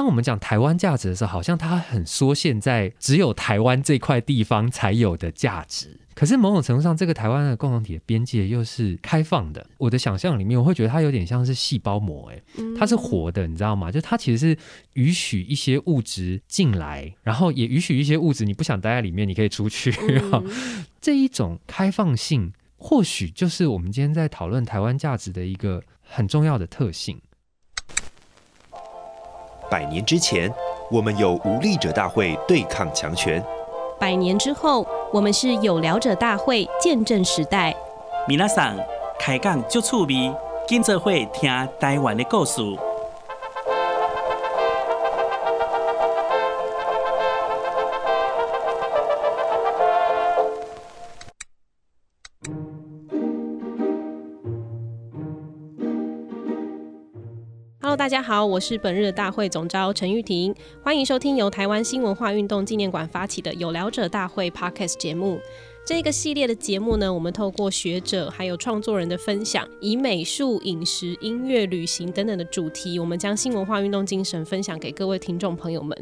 当我们讲台湾价值的时候，好像它很缩限在只有台湾这块地方才有的价值。可是某种程度上，这个台湾的共同体的边界又是开放的。我的想象里面，我会觉得它有点像是细胞膜，哎，它是活的，你知道吗？就它其实是允许一些物质进来，然后也允许一些物质你不想待在里面，你可以出去。这一种开放性，或许就是我们今天在讨论台湾价值的一个很重要的特性。百年之前，我们有无力者大会对抗强权；百年之后，我们是有聊者大会见证时代。米娜桑开讲就趣味，今则会听台湾的故事。大家好，我是本日的大会总召陈玉婷，欢迎收听由台湾新文化运动纪念馆发起的有聊者大会 Podcast 节目。这个系列的节目呢，我们透过学者还有创作人的分享，以美术、饮食、音乐、旅行等等的主题，我们将新文化运动精神分享给各位听众朋友们。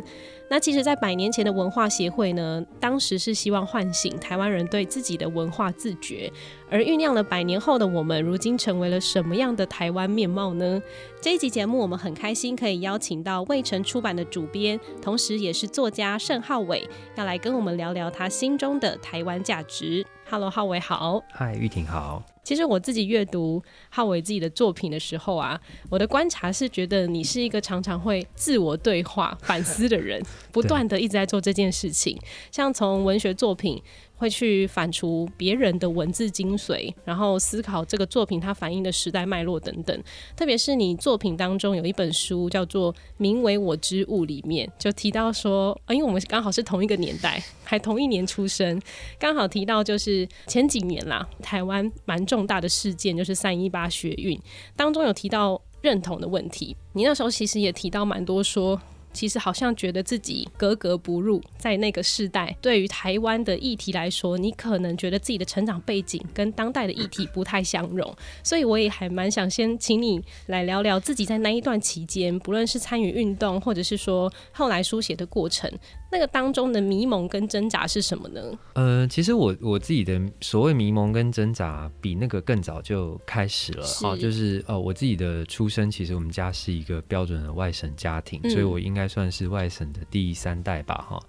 那其实，在百年前的文化协会呢，当时是希望唤醒台湾人对自己的文化自觉，而酝酿了百年后的我们，如今成为了什么样的台湾面貌呢？这一集节目，我们很开心可以邀请到卫城出版的主编，同时也是作家盛浩伟，要来跟我们聊聊他心中的台湾价值。Hello，浩伟好。嗨，玉婷好。其实我自己阅读浩伟自己的作品的时候啊，我的观察是觉得你是一个常常会自我对话、反思的人，不断的一直在做这件事情。像从文学作品。会去反刍别人的文字精髓，然后思考这个作品它反映的时代脉络等等。特别是你作品当中有一本书叫做《名为我之物》，里面就提到说，因为我们刚好是同一个年代，还同一年出生，刚好提到就是前几年啦，台湾蛮重大的事件就是三一八学运当中有提到认同的问题。你那时候其实也提到蛮多说。其实好像觉得自己格格不入，在那个世代，对于台湾的议题来说，你可能觉得自己的成长背景跟当代的议题不太相容，所以我也还蛮想先请你来聊聊自己在那一段期间，不论是参与运动，或者是说后来书写的过程。那个当中的迷蒙跟挣扎是什么呢？呃，其实我我自己的所谓迷蒙跟挣扎，比那个更早就开始了。好、哦，就是呃，我自己的出生，其实我们家是一个标准的外省家庭，嗯、所以我应该算是外省的第三代吧。哈、哦，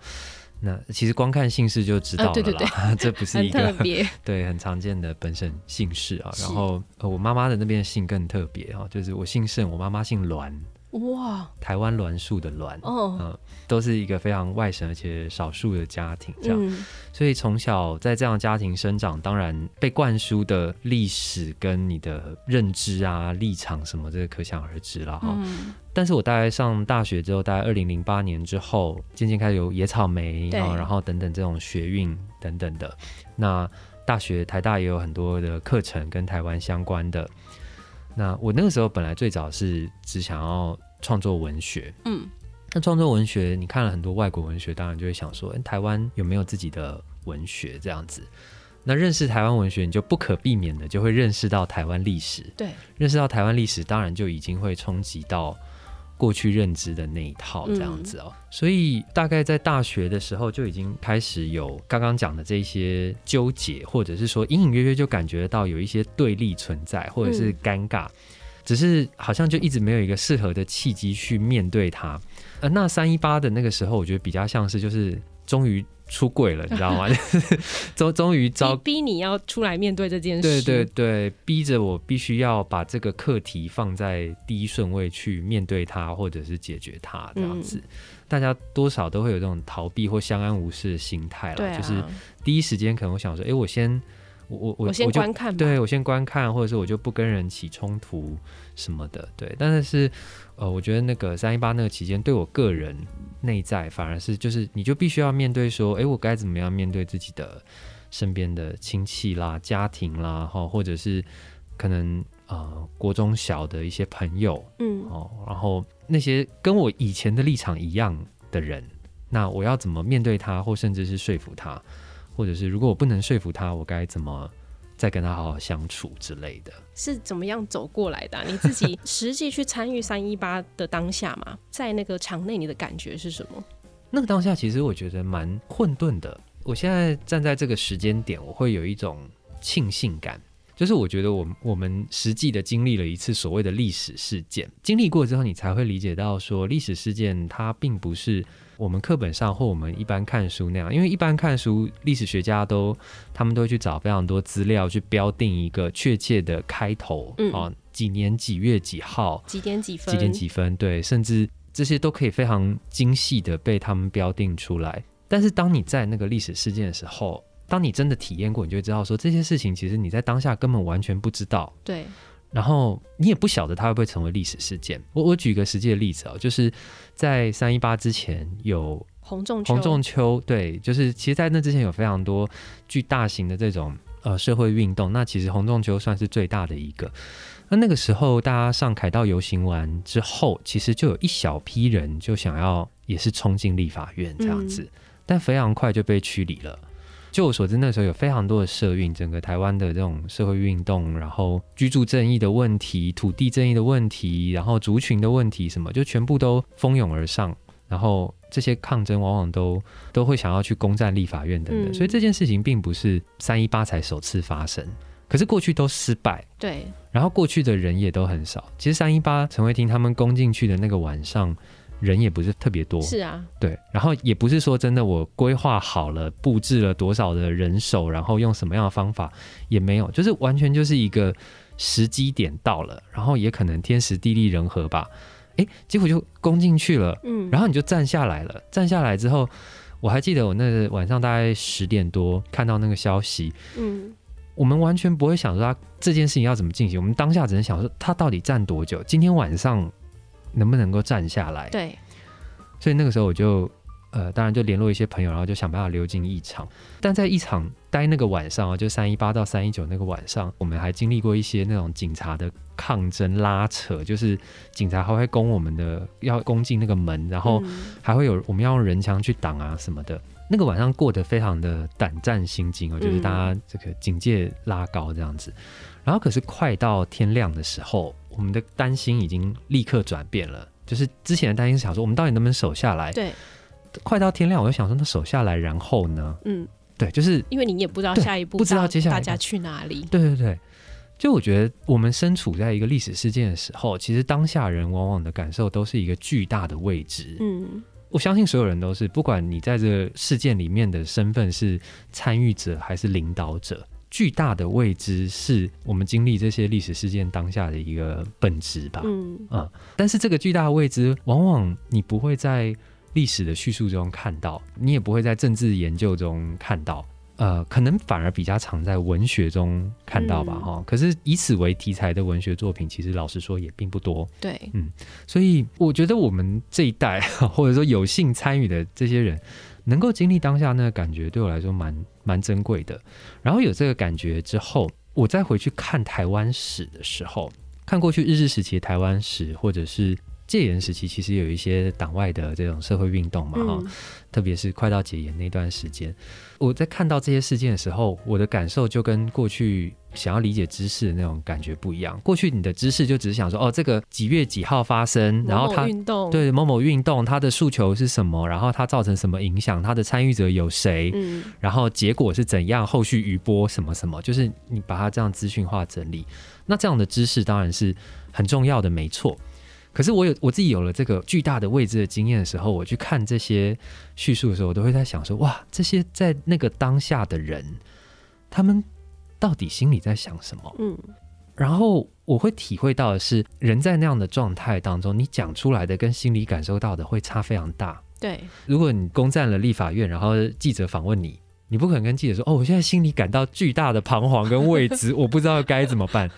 那其实光看姓氏就知道了啦，呃、对对对 这不是一个 对很常见的本省姓氏啊。然后、呃、我妈妈的那边姓更特别哈、哦，就是我姓盛，我妈妈姓栾。哇，台湾栾树的栾，哦，嗯，都是一个非常外省而且少数的家庭，这样，嗯、所以从小在这样的家庭生长，当然被灌输的历史跟你的认知啊、立场什么，这个可想而知了哈。嗯、但是我大概上大学之后，大概二零零八年之后，渐渐开始有野草莓啊，然后等等这种学运等等的。那大学台大也有很多的课程跟台湾相关的。那我那个时候本来最早是只想要创作文学，嗯，那创作文学，你看了很多外国文学，当然就会想说，欸，台湾有没有自己的文学这样子？那认识台湾文学，你就不可避免的就会认识到台湾历史，对，认识到台湾历史，当然就已经会冲击到。过去认知的那一套这样子哦，嗯、所以大概在大学的时候就已经开始有刚刚讲的这些纠结，或者是说隐隐约约就感觉到有一些对立存在，或者是尴尬，嗯、只是好像就一直没有一个适合的契机去面对它。呃，那三一八的那个时候，我觉得比较像是就是终于。出柜了，你知道吗？终终于招逼，逼你要出来面对这件事，对对对，逼着我必须要把这个课题放在第一顺位去面对它，或者是解决它这样子。嗯、大家多少都会有这种逃避或相安无事的心态了，啊、就是第一时间可能我想说，哎，我先我我我我先观看，对我先观看，或者是我就不跟人起冲突什么的，对。但是呃，我觉得那个三一八那个期间对我个人。内在反而是就是，你就必须要面对说，哎，我该怎么样面对自己的身边的亲戚啦、家庭啦，哈，或者是可能呃国中小的一些朋友，嗯，哦，然后那些跟我以前的立场一样的人，那我要怎么面对他，或甚至是说服他，或者是如果我不能说服他，我该怎么再跟他好好相处之类的。是怎么样走过来的啊？你自己 实际去参与三一八的当下嘛，在那个场内，你的感觉是什么？那个当下其实我觉得蛮混沌的。我现在站在这个时间点，我会有一种庆幸感。就是我觉得我们我们实际的经历了一次所谓的历史事件，经历过之后，你才会理解到说历史事件它并不是我们课本上或我们一般看书那样，因为一般看书，历史学家都他们都会去找非常多资料去标定一个确切的开头，嗯，啊，几年几月几号，几点几分，几点几分，对，甚至这些都可以非常精细的被他们标定出来。但是当你在那个历史事件的时候，当你真的体验过，你就会知道说这些事情其实你在当下根本完全不知道。对。然后你也不晓得它会不会成为历史事件。我我举个实际的例子哦，就是在三一八之前有洪仲丘。洪仲秋，对，就是其实，在那之前有非常多巨大型的这种呃社会运动。那其实洪仲秋算是最大的一个。那那个时候大家上凯道游行完之后，其实就有一小批人就想要也是冲进立法院这样子，嗯、但非常快就被驱离了。就我所知，那时候有非常多的社运，整个台湾的这种社会运动，然后居住正义的问题、土地正义的问题，然后族群的问题，什么就全部都蜂拥而上。然后这些抗争往往都都会想要去攻占立法院等等。嗯、所以这件事情并不是三一八才首次发生，可是过去都失败。对。然后过去的人也都很少。其实三一八陈慧婷他们攻进去的那个晚上。人也不是特别多，是啊，对，然后也不是说真的，我规划好了，布置了多少的人手，然后用什么样的方法，也没有，就是完全就是一个时机点到了，然后也可能天时地利人和吧，哎，结果就攻进去了，嗯，然后你就站下来了，站下来之后，我还记得我那晚上大概十点多看到那个消息，嗯，我们完全不会想说他这件事情要怎么进行，我们当下只能想说他到底站多久，今天晚上。能不能够站下来？对，所以那个时候我就呃，当然就联络一些朋友，然后就想办法溜进一场。但在一场待那个晚上啊，就三一八到三一九那个晚上，我们还经历过一些那种警察的抗争拉扯，就是警察还会攻我们的，要攻进那个门，然后还会有我们要用人墙去挡啊什么的。那个晚上过得非常的胆战心惊哦，就是大家这个警戒拉高这样子。然后可是快到天亮的时候。我们的担心已经立刻转变了，就是之前的担心是想说，我们到底能不能守下来？对，快到天亮，我就想说，那守下来，然后呢？嗯，对，就是因为你也不知道下一步，不知道接下来大家去哪里。对对对，就我觉得我们身处在一个历史事件的时候，其实当下人往往的感受都是一个巨大的未知。嗯，我相信所有人都是，不管你在这个事件里面的身份是参与者还是领导者。巨大的未知是我们经历这些历史事件当下的一个本质吧。嗯啊，但是这个巨大的未知，往往你不会在历史的叙述中看到，你也不会在政治研究中看到。呃，可能反而比较常在文学中看到吧。哈、嗯，可是以此为题材的文学作品，其实老实说也并不多。对，嗯，所以我觉得我们这一代，或者说有幸参与的这些人。能够经历当下那个感觉，对我来说蛮蛮珍贵的。然后有这个感觉之后，我再回去看台湾史的时候，看过去日治时期的台湾史，或者是。戒严时期其实有一些党外的这种社会运动嘛，哈、嗯，特别是快到解严那段时间，我在看到这些事件的时候，我的感受就跟过去想要理解知识的那种感觉不一样。过去你的知识就只是想说，哦，这个几月几号发生，然后它运动对某某运动它的诉求是什么，然后它造成什么影响，它的参与者有谁，嗯，然后结果是怎样，后续余波什么什么，就是你把它这样资讯化整理，那这样的知识当然是很重要的，没错。可是我有我自己有了这个巨大的未知的经验的时候，我去看这些叙述的时候，我都会在想说：哇，这些在那个当下的人，他们到底心里在想什么？嗯，然后我会体会到的是，人在那样的状态当中，你讲出来的跟心里感受到的会差非常大。对，如果你攻占了立法院，然后记者访问你，你不可能跟记者说：哦，我现在心里感到巨大的彷徨跟未知，我不知道该怎么办。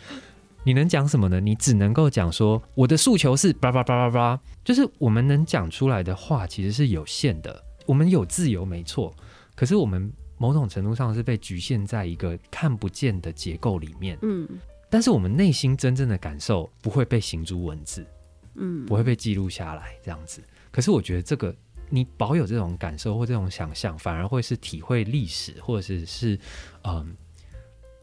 你能讲什么呢？你只能够讲说，我的诉求是叭叭叭叭叭，就是我们能讲出来的话其实是有限的。我们有自由没错，可是我们某种程度上是被局限在一个看不见的结构里面。嗯，但是我们内心真正的感受不会被形诸文字，嗯，不会被记录下来这样子。可是我觉得这个你保有这种感受或这种想象，反而会是体会历史或者是是嗯。呃，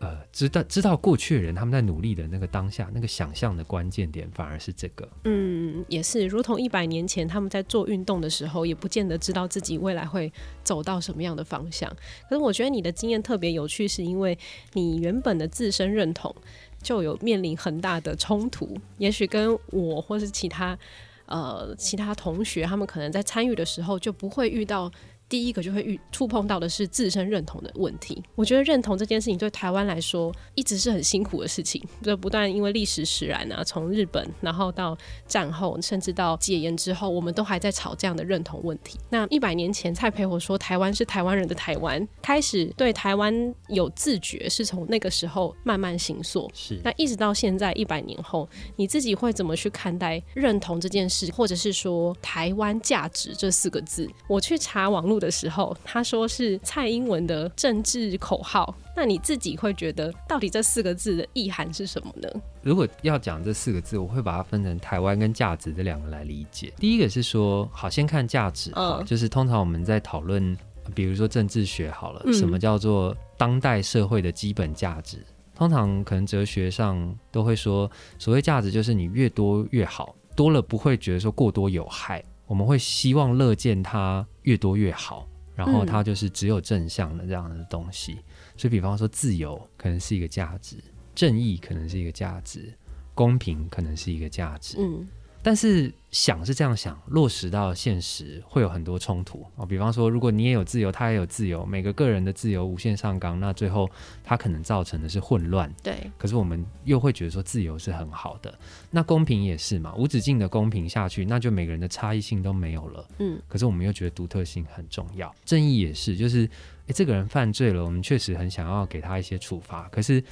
呃知道知道过去的人他们在努力的那个当下，那个想象的关键点反而是这个。嗯，也是，如同一百年前他们在做运动的时候，也不见得知道自己未来会走到什么样的方向。可是我觉得你的经验特别有趣，是因为你原本的自身认同就有面临很大的冲突，也许跟我或是其他呃其他同学，他们可能在参与的时候就不会遇到。第一个就会遇触碰到的是自身认同的问题。我觉得认同这件事情对台湾来说一直是很辛苦的事情，就不断因为历史使然啊，从日本然后到战后，甚至到解严之后，我们都还在吵这样的认同问题。那一百年前蔡培火说台湾是台湾人的台湾，开始对台湾有自觉，是从那个时候慢慢行塑。是，那一直到现在一百年后，你自己会怎么去看待认同这件事，或者是说台湾价值这四个字？我去查网络的时候，他说是蔡英文的政治口号。那你自己会觉得，到底这四个字的意涵是什么呢？如果要讲这四个字，我会把它分成台湾跟价值这两个来理解。第一个是说，好，先看价值，嗯，就是通常我们在讨论，比如说政治学好了，什么叫做当代社会的基本价值？通常可能哲学上都会说，所谓价值就是你越多越好，多了不会觉得说过多有害。我们会希望乐见它越多越好，然后它就是只有正向的这样的东西。嗯、所以，比方说自由可能是一个价值，正义可能是一个价值，公平可能是一个价值。嗯。但是想是这样想，落实到现实会有很多冲突啊。比方说，如果你也有自由，他也有自由，每个个人的自由无限上纲，那最后他可能造成的是混乱。对。可是我们又会觉得说自由是很好的，那公平也是嘛，无止境的公平下去，那就每个人的差异性都没有了。嗯。可是我们又觉得独特性很重要，正义也是，就是诶，这个人犯罪了，我们确实很想要给他一些处罚，可是。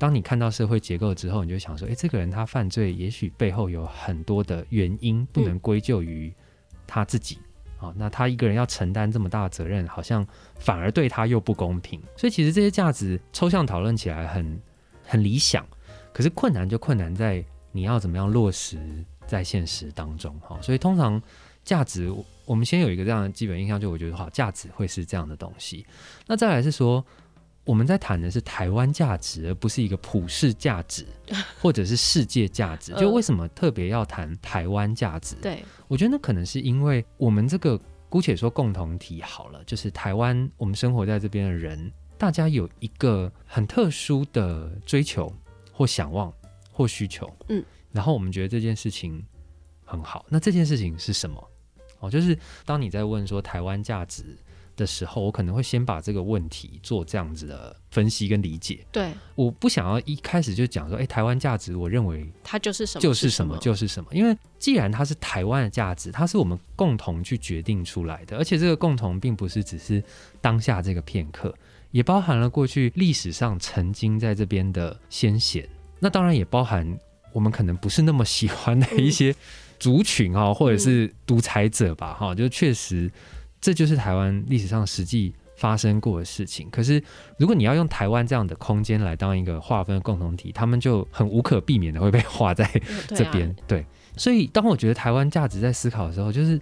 当你看到社会结构之后，你就想说：诶，这个人他犯罪，也许背后有很多的原因，不能归咎于他自己。好、嗯哦，那他一个人要承担这么大的责任，好像反而对他又不公平。所以，其实这些价值抽象讨论起来很很理想，可是困难就困难在你要怎么样落实在现实当中。哈、哦，所以通常价值，我们先有一个这样的基本印象，就我觉得好，价值会是这样的东西。那再来是说。我们在谈的是台湾价值，而不是一个普世价值，或者是世界价值。就为什么特别要谈台湾价值？对，我觉得那可能是因为我们这个姑且说共同体好了，就是台湾，我们生活在这边的人，大家有一个很特殊的追求或想望或需求。嗯，然后我们觉得这件事情很好。那这件事情是什么？哦，就是当你在问说台湾价值。的时候，我可能会先把这个问题做这样子的分析跟理解。对，我不想要一开始就讲说，哎，台湾价值，我认为它就是什么，就是什么，就是什么。因为既然它是台湾的价值，它是我们共同去决定出来的，而且这个共同并不是只是当下这个片刻，也包含了过去历史上曾经在这边的先贤。那当然也包含我们可能不是那么喜欢的一些族群啊、哦，嗯、或者是独裁者吧，哈、嗯，就确实。这就是台湾历史上实际发生过的事情。可是，如果你要用台湾这样的空间来当一个划分的共同体，他们就很无可避免的会被划在这边。对啊。对，所以当我觉得台湾价值在思考的时候，就是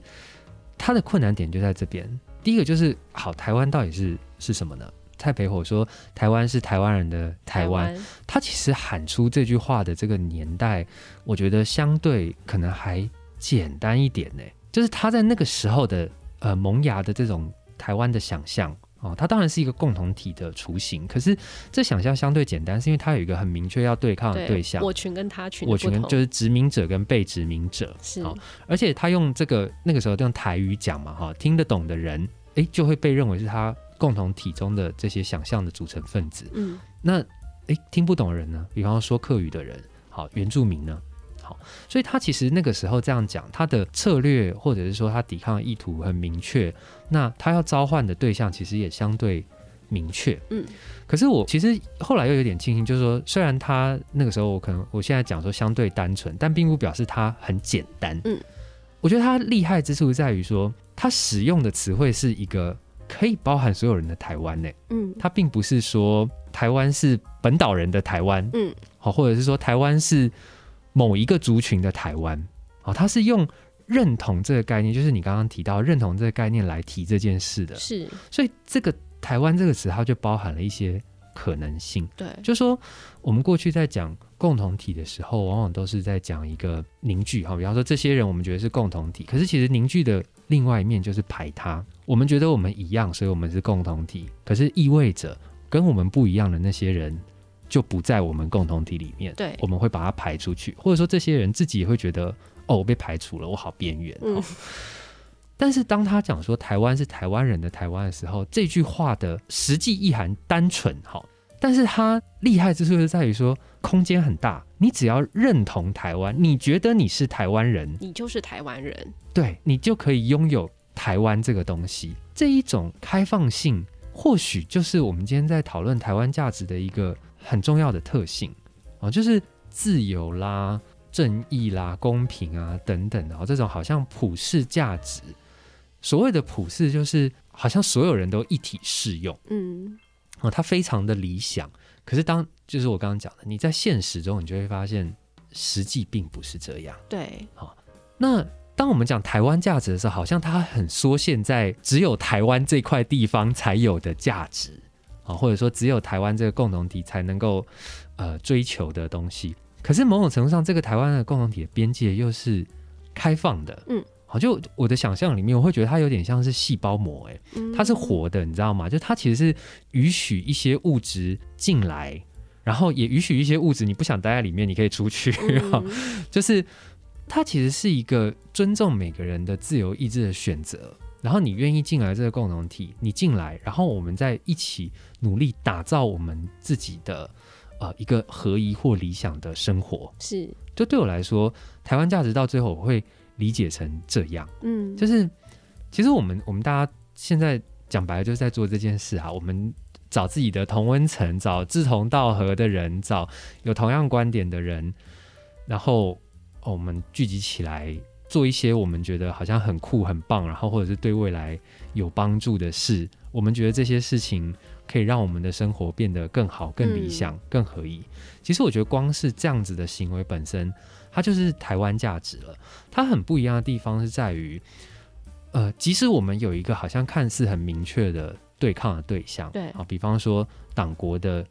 它的困难点就在这边。第一个就是，好，台湾到底是是什么呢？蔡培火说，台湾是台湾人的。台湾。他其实喊出这句话的这个年代，我觉得相对可能还简单一点呢。就是他在那个时候的。呃，萌芽的这种台湾的想象哦，它当然是一个共同体的雏形。可是这想象相对简单，是因为它有一个很明确要对抗的对象，我群跟他群，我群跟就是殖民者跟被殖民者。是、哦，而且他用这个那个时候用台语讲嘛，哈、哦，听得懂的人，哎，就会被认为是他共同体中的这些想象的组成分子。嗯，那哎，听不懂的人呢？比方说说客语的人，好、哦，原住民呢？所以他其实那个时候这样讲，他的策略或者是说他抵抗的意图很明确，那他要召唤的对象其实也相对明确。嗯，可是我其实后来又有点庆幸，就是说虽然他那个时候我可能我现在讲说相对单纯，但并不表示他很简单。嗯，我觉得他厉害之处在于说他使用的词汇是一个可以包含所有人的台湾呢。嗯，他并不是说台湾是本岛人的台湾。嗯，好，或者是说台湾是。某一个族群的台湾，哦，他是用认同这个概念，就是你刚刚提到认同这个概念来提这件事的，是，所以这个台湾这个词，它就包含了一些可能性。对，就说我们过去在讲共同体的时候，往往都是在讲一个凝聚。哈，比方说这些人我们觉得是共同体，可是其实凝聚的另外一面就是排他。我们觉得我们一样，所以我们是共同体，可是意味着跟我们不一样的那些人就不在我们共同体里面。对，我们会把它排出去，或者说这些人自己也会觉得哦，我被排除了，我好边缘。嗯。但是当他讲说台湾是台湾人的台湾的时候，这句话的实际意涵单纯哈，但是他厉害之处是在于说空间很大，你只要认同台湾，你觉得你是台湾人，你就是台湾人，对，你就可以拥有台湾这个东西。这一种开放性，或许就是我们今天在讨论台湾价值的一个很重要的特性啊，就是自由啦、正义啦、公平啊等等的这种好像普世价值。所谓的普世，就是好像所有人都一体适用，嗯，哦，它非常的理想。可是当就是我刚刚讲的，你在现实中，你就会发现实际并不是这样。对，好，那当我们讲台湾价值的时候，好像它很缩限在只有台湾这块地方才有的价值啊，或者说只有台湾这个共同体才能够呃追求的东西。可是某种程度上，这个台湾的共同体的边界又是开放的，嗯。好，就我的想象里面，我会觉得它有点像是细胞膜，哎，它是活的，你知道吗？就它其实是允许一些物质进来，然后也允许一些物质你不想待在里面，你可以出去。嗯、就是它其实是一个尊重每个人的自由意志的选择，然后你愿意进来这个共同体，你进来，然后我们再一起努力打造我们自己的呃一个合一或理想的生活。是，就对我来说，台湾价值到最后我会。理解成这样，嗯，就是其实我们我们大家现在讲白了就是在做这件事哈，我们找自己的同温层，找志同道合的人，找有同样观点的人，然后我们聚集起来做一些我们觉得好像很酷很棒，然后或者是对未来有帮助的事。我们觉得这些事情可以让我们的生活变得更好、更理想、嗯、更合一。其实我觉得光是这样子的行为本身。它就是台湾价值了。它很不一样的地方是在于，呃，即使我们有一个好像看似很明确的对抗的对象，对啊，比方说党国的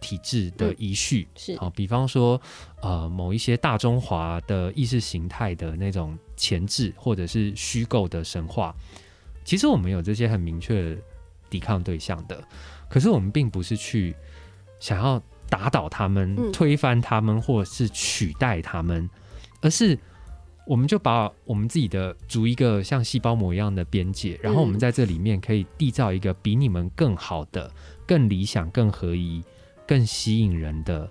体制的遗绪，嗯、是啊，比方说呃某一些大中华的意识形态的那种前置或者是虚构的神话，其实我们有这些很明确的抵抗对象的，可是我们并不是去想要。打倒他们，推翻他们，或者是取代他们，嗯、而是我们就把我们自己的逐一个像细胞膜一样的边界，然后我们在这里面可以缔造一个比你们更好的、更理想、更合一、更吸引人的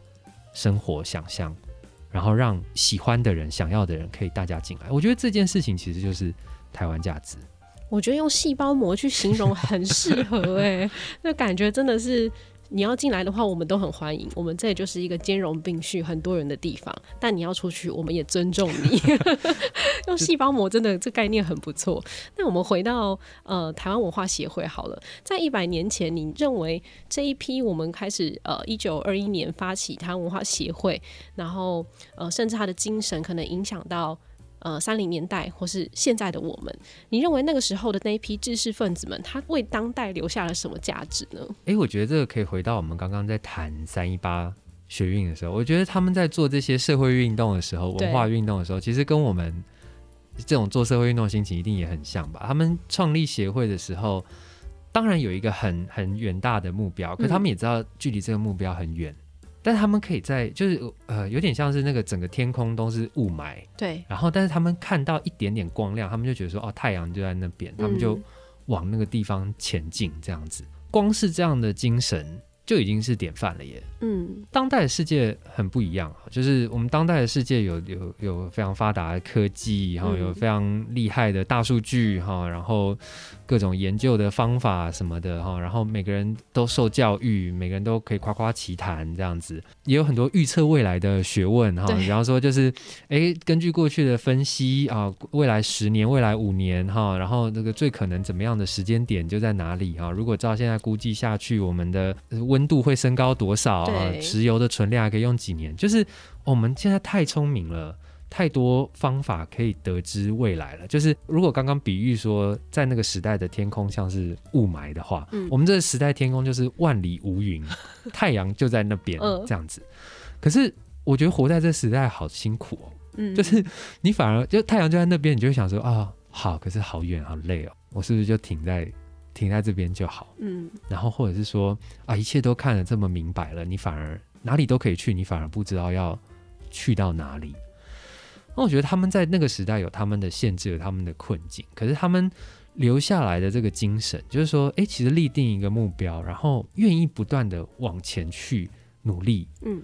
生活想象，然后让喜欢的人、想要的人可以大家进来。我觉得这件事情其实就是台湾价值。我觉得用细胞膜去形容很适合、欸，哎，那感觉真的是。你要进来的话，我们都很欢迎。我们这里就是一个兼容并蓄很多人的地方。但你要出去，我们也尊重你。用细胞膜真的这概念很不错。那我们回到呃台湾文化协会好了，在一百年前，你认为这一批我们开始呃一九二一年发起台湾文化协会，然后呃甚至他的精神可能影响到。呃，三零年代或是现在的我们，你认为那个时候的那一批知识分子们，他为当代留下了什么价值呢？诶，我觉得这个可以回到我们刚刚在谈三一八学运的时候，我觉得他们在做这些社会运动的时候，文化运动的时候，其实跟我们这种做社会运动的心情一定也很像吧？他们创立协会的时候，当然有一个很很远大的目标，可他们也知道距离这个目标很远。嗯但他们可以在，就是呃，有点像是那个整个天空都是雾霾，对。然后，但是他们看到一点点光亮，他们就觉得说，哦，太阳就在那边，他们就往那个地方前进，这样子。光是这样的精神。就已经是典范了耶。嗯，当代的世界很不一样，就是我们当代的世界有有有非常发达的科技，然后有非常厉害的大数据哈，然后各种研究的方法什么的哈，然后每个人都受教育，每个人都可以夸夸其谈这样子，也有很多预测未来的学问哈，比方说就是哎，根据过去的分析啊，未来十年、未来五年哈，然后那个最可能怎么样的时间点就在哪里哈？如果照现在估计下去，我们的温度会升高多少啊？石油的存量还可以用几年？就是我们现在太聪明了，太多方法可以得知未来了。就是如果刚刚比喻说，在那个时代的天空像是雾霾的话，嗯、我们这个时代天空就是万里无云，太阳就在那边这样子。可是我觉得活在这时代好辛苦哦，嗯，就是你反而就太阳就在那边，你就会想说啊，好，可是好远好累哦，我是不是就停在停在这边就好？嗯，然后或者是说啊，一切都看得这么明白了，你反而哪里都可以去，你反而不知道要去到哪里。那我觉得他们在那个时代有他们的限制，有他们的困境，可是他们留下来的这个精神，就是说，哎、欸，其实立定一个目标，然后愿意不断的往前去努力，嗯，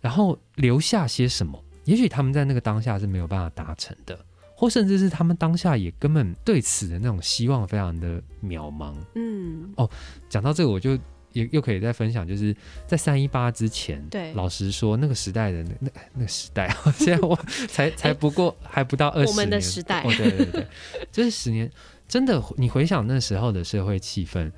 然后留下些什么，也许他们在那个当下是没有办法达成的，或甚至是他们当下也根本对此的那种希望非常的渺茫，嗯，哦，讲到这个我就。也又可以再分享，就是在三一八之前，对，老实说，那个时代的那那那个时代，现在我 才才不过还不到二十年，我们的时代，哦，对对对，就是十年，真的，你回想那时候的社会气氛，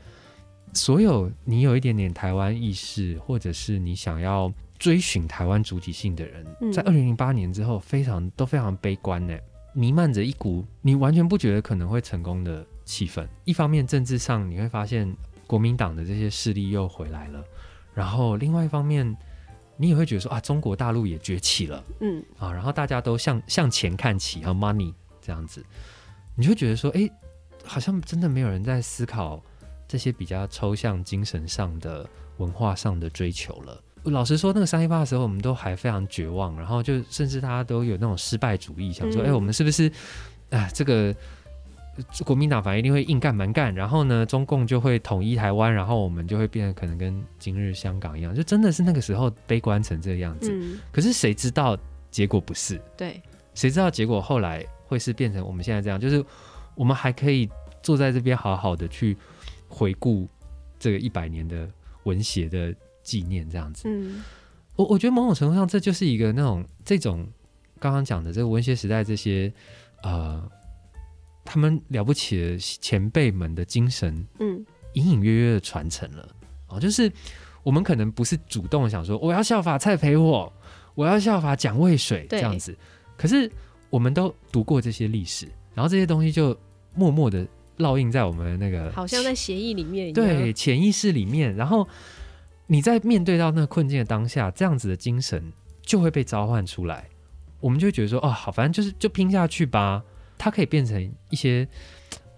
所有你有一点点台湾意识，或者是你想要追寻台湾主体性的人，嗯、在二零零八年之后，非常都非常悲观呢，弥漫着一股你完全不觉得可能会成功的气氛。一方面，政治上你会发现。国民党的这些势力又回来了，然后另外一方面，你也会觉得说啊，中国大陆也崛起了，嗯啊，然后大家都向向前看齐，啊，money 这样子，你就会觉得说，哎，好像真的没有人在思考这些比较抽象精神上的文化上的追求了。老实说，那个三一八的时候，我们都还非常绝望，然后就甚至大家都有那种失败主义，想说，哎，我们是不是啊这个。国民党反正一定会硬干蛮干，然后呢，中共就会统一台湾，然后我们就会变得可能跟今日香港一样，就真的是那个时候悲观成这个样子。嗯、可是谁知道结果不是？对，谁知道结果后来会是变成我们现在这样？就是我们还可以坐在这边好好的去回顾这个一百年的文学的纪念，这样子。嗯，我我觉得某种程度上，这就是一个那种这种刚刚讲的这个文学时代这些呃。他们了不起的前辈们的精神，嗯，隐隐约约的传承了哦。就是我们可能不是主动想说我要效法蔡培火，我要效法蒋渭水这样子，可是我们都读过这些历史，然后这些东西就默默的烙印在我们那个，好像在协议里面一样，对，潜意识里面。然后你在面对到那个困境的当下，这样子的精神就会被召唤出来，我们就会觉得说，哦，好，反正就是就拼下去吧。它可以变成一些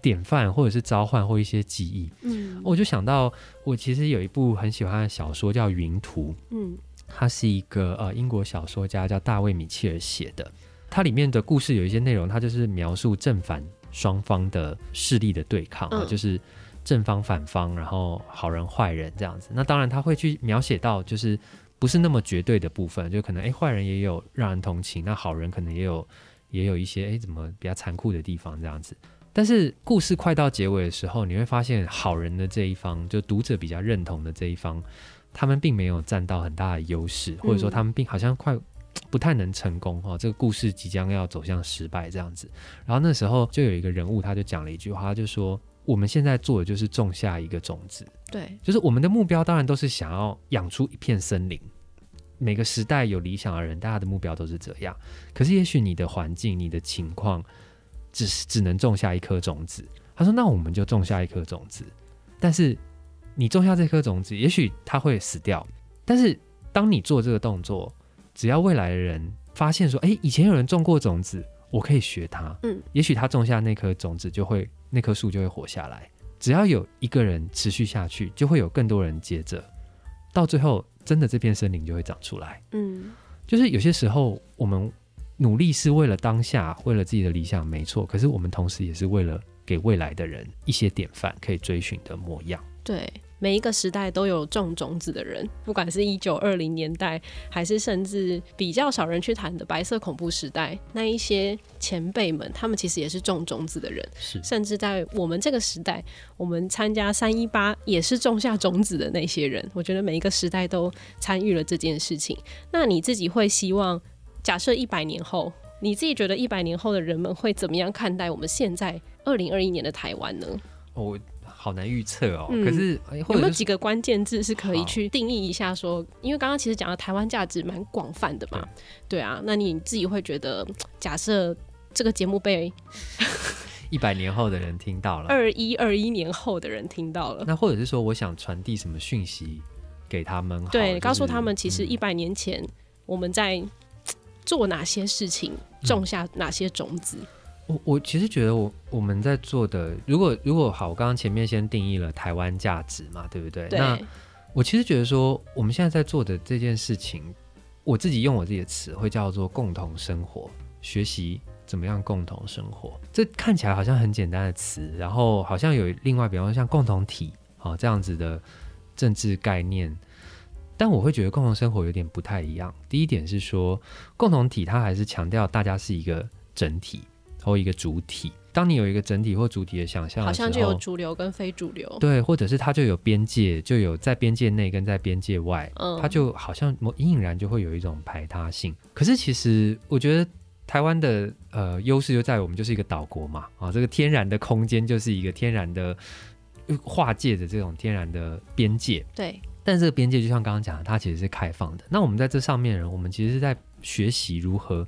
典范，或者是召唤，或一些记忆。嗯，我就想到，我其实有一部很喜欢的小说叫《云图》。嗯，它是一个呃英国小说家叫大卫·米切尔写的。它里面的故事有一些内容，它就是描述正反双方的势力的对抗，嗯，就是正方反方，然后好人坏人这样子。那当然，他会去描写到就是不是那么绝对的部分，就可能哎，坏人也有让人同情，那好人可能也有。也有一些哎，怎么比较残酷的地方这样子？但是故事快到结尾的时候，你会发现好人的这一方，就读者比较认同的这一方，他们并没有占到很大的优势，或者说他们并好像快不太能成功哈。这个故事即将要走向失败这样子。然后那时候就有一个人物，他就讲了一句话，他就说：“我们现在做的就是种下一个种子，对，就是我们的目标当然都是想要养出一片森林。”每个时代有理想的人，大家的目标都是这样。可是，也许你的环境、你的情况，只是只能种下一颗种子。他说：“那我们就种下一颗种子。但是，你种下这颗种子，也许它会死掉。但是，当你做这个动作，只要未来的人发现说：‘哎，以前有人种过种子，我可以学他。’嗯，也许他种下那颗种子，就会那棵树就会活下来。只要有一个人持续下去，就会有更多人接着，到最后。”真的，这片森林就会长出来。嗯，就是有些时候，我们努力是为了当下，为了自己的理想，没错。可是我们同时也是为了给未来的人一些典范，可以追寻的模样。对。每一个时代都有种种子的人，不管是一九二零年代，还是甚至比较少人去谈的白色恐怖时代，那一些前辈们，他们其实也是种种子的人。是，甚至在我们这个时代，我们参加三一八也是种下种子的那些人。我觉得每一个时代都参与了这件事情。那你自己会希望，假设一百年后，你自己觉得一百年后的人们会怎么样看待我们现在二零二一年的台湾呢？我。好难预测哦。嗯、可是、有没有几个关键字是可以去定义一下说？说因为刚刚其实讲的台湾价值蛮广泛的嘛，对，对啊。那你自己会觉得，假设这个节目被 一百年后的人听到了，二一二一年后的人听到了，那或者是说，我想传递什么讯息给他们？对，就是、告诉他们，其实一百年前我们在做哪些事情，种下哪些种子。嗯我我其实觉得我我们在做的，如果如果好，我刚刚前面先定义了台湾价值嘛，对不对？对。那我其实觉得说，我们现在在做的这件事情，我自己用我自己的词会叫做共同生活，学习怎么样共同生活。这看起来好像很简单的词，然后好像有另外，比方说像共同体啊这样子的政治概念，但我会觉得共同生活有点不太一样。第一点是说，共同体它还是强调大家是一个整体。或一个主体，当你有一个整体或主体的想象，好像就有主流跟非主流，对，或者是它就有边界，就有在边界内跟在边界外，嗯，它就好像隐隐然就会有一种排他性。可是其实我觉得台湾的呃优势就在于我们就是一个岛国嘛，啊，这个天然的空间就是一个天然的划界的这种天然的边界，对。但这个边界就像刚刚讲的，它其实是开放的。那我们在这上面人，我们其实是在学习如何。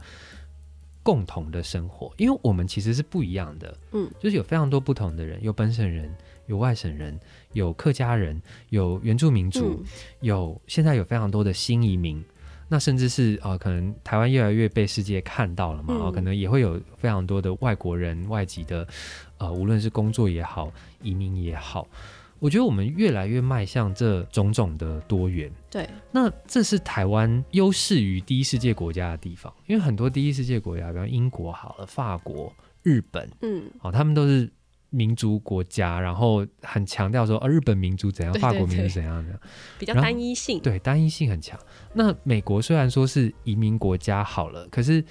共同的生活，因为我们其实是不一样的，嗯，就是有非常多不同的人，有本省人，有外省人，有客家人，有原住民族，嗯、有现在有非常多的新移民，那甚至是啊、呃，可能台湾越来越被世界看到了嘛，嗯、可能也会有非常多的外国人、外籍的，呃，无论是工作也好，移民也好。我觉得我们越来越迈向这种种的多元，对，那这是台湾优势于第一世界国家的地方，因为很多第一世界国家，比如英国好了、法国、日本，嗯，哦，他们都是。民族国家，然后很强调说，呃、啊，日本民族怎样，法国民族怎样的，比较单一性，对，单一性很强。那美国虽然说是移民国家好了，可是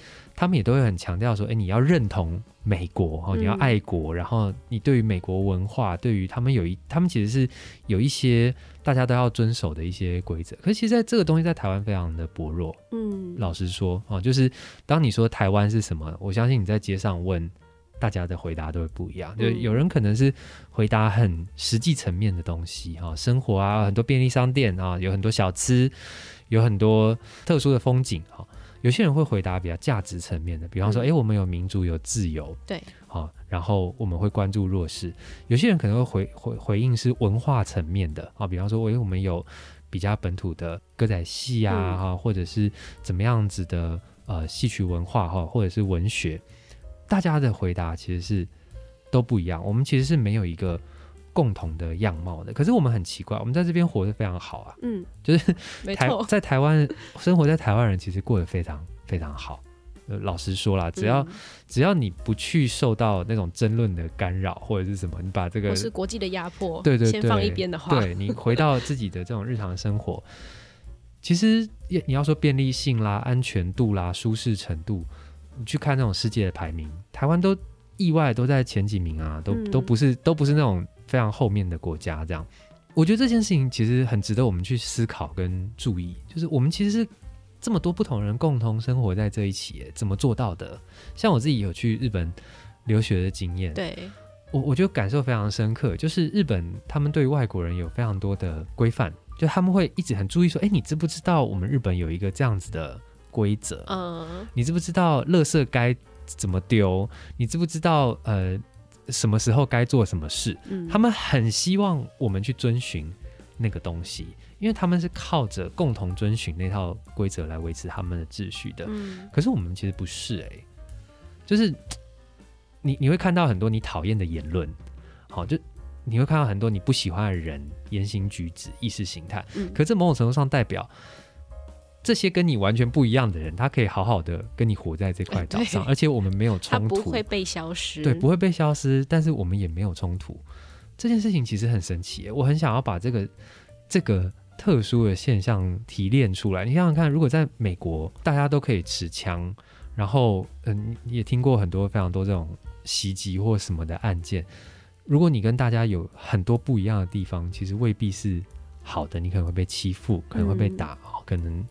他们也都会很强调说，哎，你要认同美国哦，你要爱国，嗯、然后你对于美国文化，对于他们有一，他们其实是有一些大家都要遵守的一些规则。可是其实在这个东西在台湾非常的薄弱，嗯，老实说哦，就是当你说台湾是什么，我相信你在街上问。大家的回答都会不一样，就有人可能是回答很实际层面的东西哈，生活啊，很多便利商店啊，有很多小吃，有很多特殊的风景哈。有些人会回答比较价值层面的，比方说，哎、嗯，我们有民主，有自由，对，好，然后我们会关注弱势。有些人可能会回回回应是文化层面的啊，比方说，哎，我们有比较本土的歌仔戏啊，哈、嗯，或者是怎么样子的呃戏曲文化哈，或者是文学。大家的回答其实是都不一样，我们其实是没有一个共同的样貌的。可是我们很奇怪，我们在这边活得非常好啊，嗯，就是台在台湾生活在台湾人其实过得非常非常好。呃，老实说啦，只要、嗯、只要你不去受到那种争论的干扰或者是什么，你把这个我是国际的压迫，对对对，先放一边的话，对你回到自己的这种日常生活，其实你要说便利性啦、安全度啦、舒适程度。你去看那种世界的排名，台湾都意外都在前几名啊，都都不是都不是那种非常后面的国家。这样，我觉得这件事情其实很值得我们去思考跟注意。就是我们其实是这么多不同人共同生活在这一起，怎么做到的？像我自己有去日本留学的经验，对我我觉得感受非常深刻。就是日本他们对外国人有非常多的规范，就他们会一直很注意说，哎，你知不知道我们日本有一个这样子的？规则，嗯，你知不知道垃圾该怎么丢？你知不知道呃什么时候该做什么事？嗯，他们很希望我们去遵循那个东西，因为他们是靠着共同遵循那套规则来维持他们的秩序的。嗯，可是我们其实不是哎、欸，就是你你会看到很多你讨厌的言论，好，就你会看到很多你不喜欢的人言行举止、意识形态。嗯，可这某种程度上代表。这些跟你完全不一样的人，他可以好好的跟你活在这块岛上，而且我们没有冲突，不会被消失，对，不会被消失，但是我们也没有冲突。这件事情其实很神奇，我很想要把这个这个特殊的现象提炼出来。你想想看，如果在美国大家都可以持枪，然后嗯，也听过很多非常多这种袭击或什么的案件，如果你跟大家有很多不一样的地方，其实未必是好的，你可能会被欺负，可能会被打。嗯可能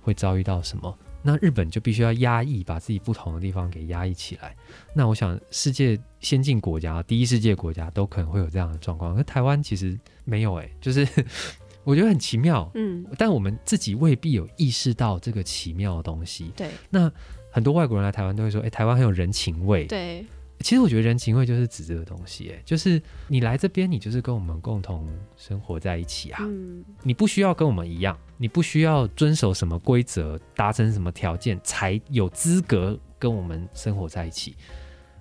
会遭遇到什么？那日本就必须要压抑，把自己不同的地方给压抑起来。那我想，世界先进国家、第一世界国家都可能会有这样的状况，而台湾其实没有、欸，哎，就是 我觉得很奇妙，嗯，但我们自己未必有意识到这个奇妙的东西。对，那很多外国人来台湾都会说，哎、欸，台湾很有人情味。对。其实我觉得人情味就是指这个东西，哎，就是你来这边，你就是跟我们共同生活在一起啊。嗯，你不需要跟我们一样，你不需要遵守什么规则，达成什么条件才有资格跟我们生活在一起。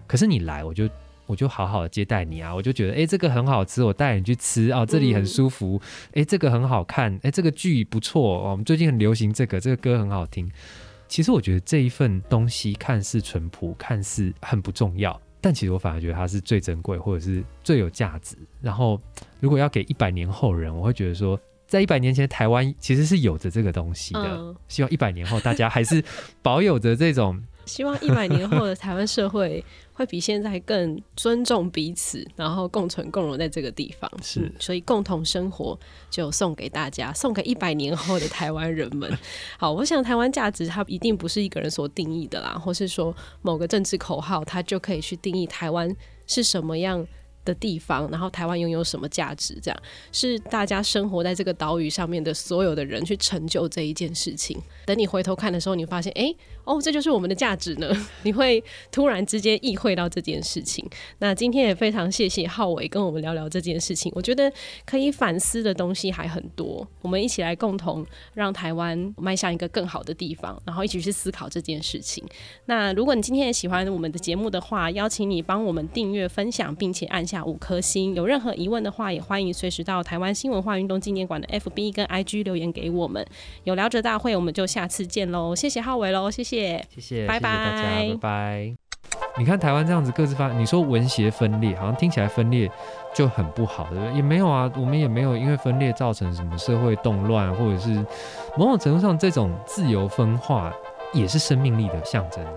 可是你来，我就我就好好的接待你啊，我就觉得，哎，这个很好吃，我带你去吃啊，这里很舒服，哎，这个很好看，哎，这个剧不错，我们最近很流行这个，这个歌很好听。其实我觉得这一份东西看似淳朴，看似很不重要。但其实我反而觉得它是最珍贵，或者是最有价值。然后，如果要给一百年后人，我会觉得说，在一百年前，台湾其实是有着这个东西的。嗯、希望一百年后大家还是保有着这种。希望一百年后的台湾社会会比现在更尊重彼此，然后共存共荣在这个地方。是，嗯、所以共同生活就送给大家，送给一百年后的台湾人们。好，我想台湾价值它一定不是一个人所定义的啦，或是说某个政治口号它就可以去定义台湾是什么样的地方，然后台湾拥有什么价值？这样是大家生活在这个岛屿上面的所有的人去成就这一件事情。等你回头看的时候，你发现，哎。哦，这就是我们的价值呢。你会突然之间意会到这件事情。那今天也非常谢谢浩伟跟我们聊聊这件事情。我觉得可以反思的东西还很多，我们一起来共同让台湾迈向一个更好的地方，然后一起去思考这件事情。那如果你今天也喜欢我们的节目的话，邀请你帮我们订阅、分享，并且按下五颗星。有任何疑问的话，也欢迎随时到台湾新文化运动纪念馆的 FB 跟 IG 留言给我们。有聊者大会，我们就下次见喽！谢谢浩伟喽，谢谢。谢谢，拜拜，拜拜。你看台湾这样子各自发，你说文协分裂，好像听起来分裂就很不好，对不对？也没有啊，我们也没有因为分裂造成什么社会动乱，或者是某种程度上这种自由分化也是生命力的象征啊。